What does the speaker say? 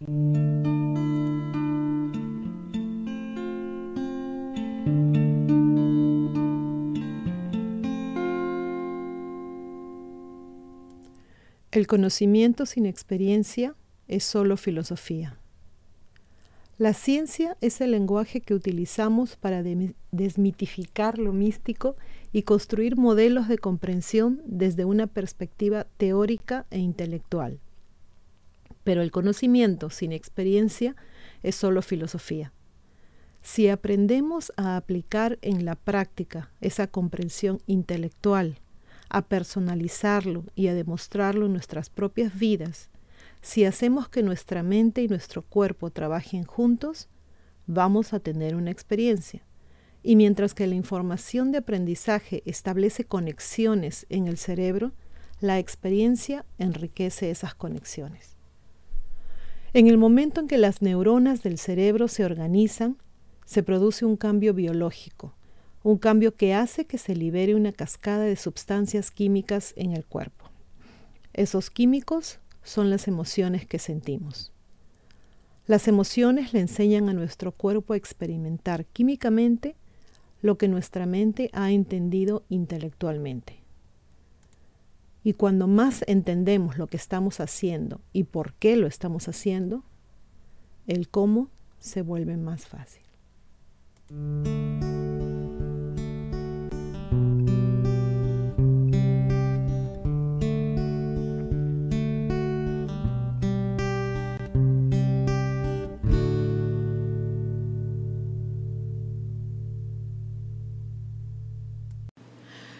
El conocimiento sin experiencia es solo filosofía. La ciencia es el lenguaje que utilizamos para desmitificar lo místico y construir modelos de comprensión desde una perspectiva teórica e intelectual. Pero el conocimiento sin experiencia es solo filosofía. Si aprendemos a aplicar en la práctica esa comprensión intelectual, a personalizarlo y a demostrarlo en nuestras propias vidas, si hacemos que nuestra mente y nuestro cuerpo trabajen juntos, vamos a tener una experiencia. Y mientras que la información de aprendizaje establece conexiones en el cerebro, la experiencia enriquece esas conexiones. En el momento en que las neuronas del cerebro se organizan, se produce un cambio biológico, un cambio que hace que se libere una cascada de sustancias químicas en el cuerpo. Esos químicos son las emociones que sentimos. Las emociones le enseñan a nuestro cuerpo a experimentar químicamente lo que nuestra mente ha entendido intelectualmente. Y cuando más entendemos lo que estamos haciendo y por qué lo estamos haciendo, el cómo se vuelve más fácil.